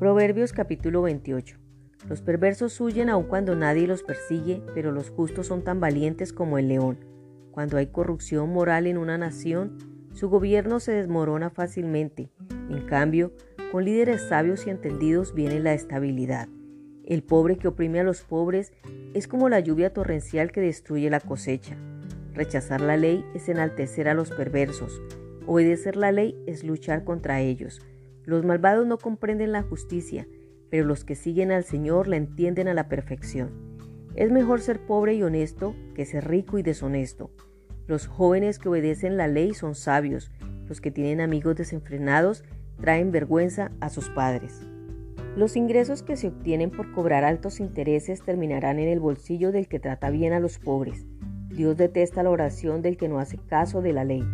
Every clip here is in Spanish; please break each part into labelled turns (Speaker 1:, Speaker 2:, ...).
Speaker 1: Proverbios capítulo 28. Los perversos huyen aun cuando nadie los persigue, pero los justos son tan valientes como el león. Cuando hay corrupción moral en una nación, su gobierno se desmorona fácilmente. En cambio, con líderes sabios y entendidos viene la estabilidad. El pobre que oprime a los pobres es como la lluvia torrencial que destruye la cosecha. Rechazar la ley es enaltecer a los perversos. Obedecer la ley es luchar contra ellos. Los malvados no comprenden la justicia, pero los que siguen al Señor la entienden a la perfección. Es mejor ser pobre y honesto que ser rico y deshonesto. Los jóvenes que obedecen la ley son sabios, los que tienen amigos desenfrenados traen vergüenza a sus padres. Los ingresos que se obtienen por cobrar altos intereses terminarán en el bolsillo del que trata bien a los pobres. Dios detesta la oración del que no hace caso de la ley.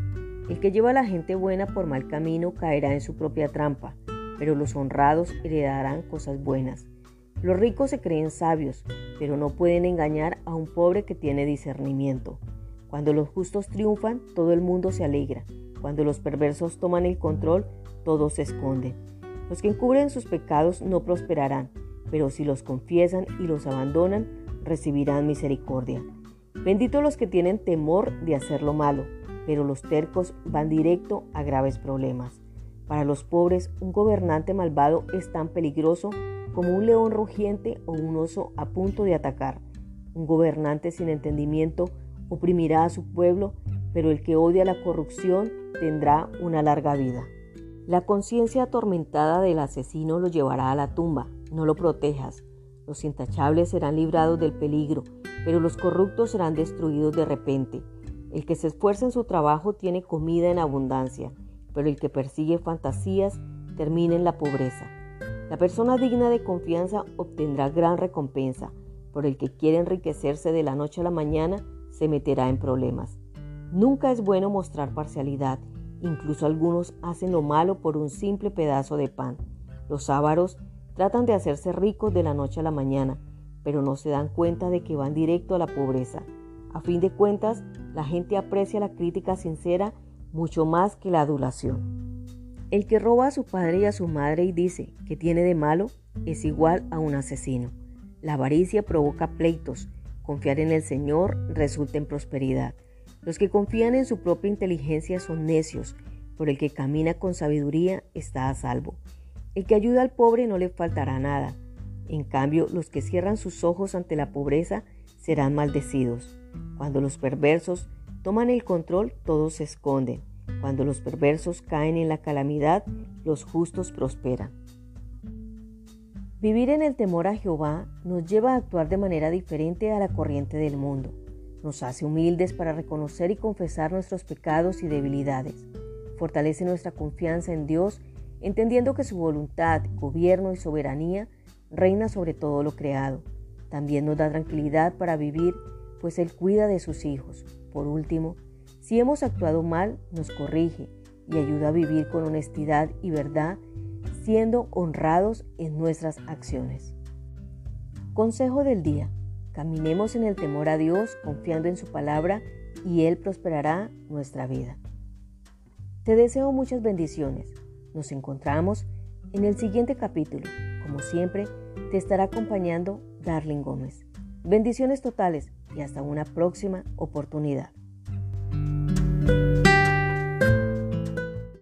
Speaker 1: El que lleva a la gente buena por mal camino caerá en su propia trampa, pero los honrados heredarán cosas buenas. Los ricos se creen sabios, pero no pueden engañar a un pobre que tiene discernimiento. Cuando los justos triunfan, todo el mundo se alegra. Cuando los perversos toman el control, todos se esconden. Los que encubren sus pecados no prosperarán, pero si los confiesan y los abandonan, recibirán misericordia. Benditos los que tienen temor de hacer lo malo, pero los tercos van directo a graves problemas. Para los pobres, un gobernante malvado es tan peligroso como un león rugiente o un oso a punto de atacar. Un gobernante sin entendimiento oprimirá a su pueblo, pero el que odia la corrupción tendrá una larga vida. La conciencia atormentada del asesino lo llevará a la tumba. No lo protejas. Los intachables serán librados del peligro, pero los corruptos serán destruidos de repente. El que se esfuerza en su trabajo tiene comida en abundancia, pero el que persigue fantasías termina en la pobreza. La persona digna de confianza obtendrá gran recompensa, pero el que quiere enriquecerse de la noche a la mañana se meterá en problemas. Nunca es bueno mostrar parcialidad, incluso algunos hacen lo malo por un simple pedazo de pan. Los ávaros tratan de hacerse ricos de la noche a la mañana, pero no se dan cuenta de que van directo a la pobreza. A fin de cuentas, la gente aprecia la crítica sincera mucho más que la adulación. El que roba a su padre y a su madre y dice que tiene de malo es igual a un asesino. La avaricia provoca pleitos. Confiar en el Señor resulta en prosperidad. Los que confían en su propia inteligencia son necios, por el que camina con sabiduría está a salvo. El que ayuda al pobre no le faltará nada. En cambio, los que cierran sus ojos ante la pobreza serán maldecidos. Cuando los perversos toman el control, todos se esconden. Cuando los perversos caen en la calamidad, los justos prosperan. Vivir en el temor a Jehová nos lleva a actuar de manera diferente a la corriente del mundo. Nos hace humildes para reconocer y confesar nuestros pecados y debilidades. Fortalece nuestra confianza en Dios, entendiendo que su voluntad, gobierno y soberanía reina sobre todo lo creado. También nos da tranquilidad para vivir pues Él cuida de sus hijos. Por último, si hemos actuado mal, nos corrige y ayuda a vivir con honestidad y verdad, siendo honrados en nuestras acciones. Consejo del día. Caminemos en el temor a Dios, confiando en su palabra, y Él prosperará nuestra vida. Te deseo muchas bendiciones. Nos encontramos en el siguiente capítulo como siempre, te estará acompañando Darling Gómez. Bendiciones totales y hasta una próxima oportunidad.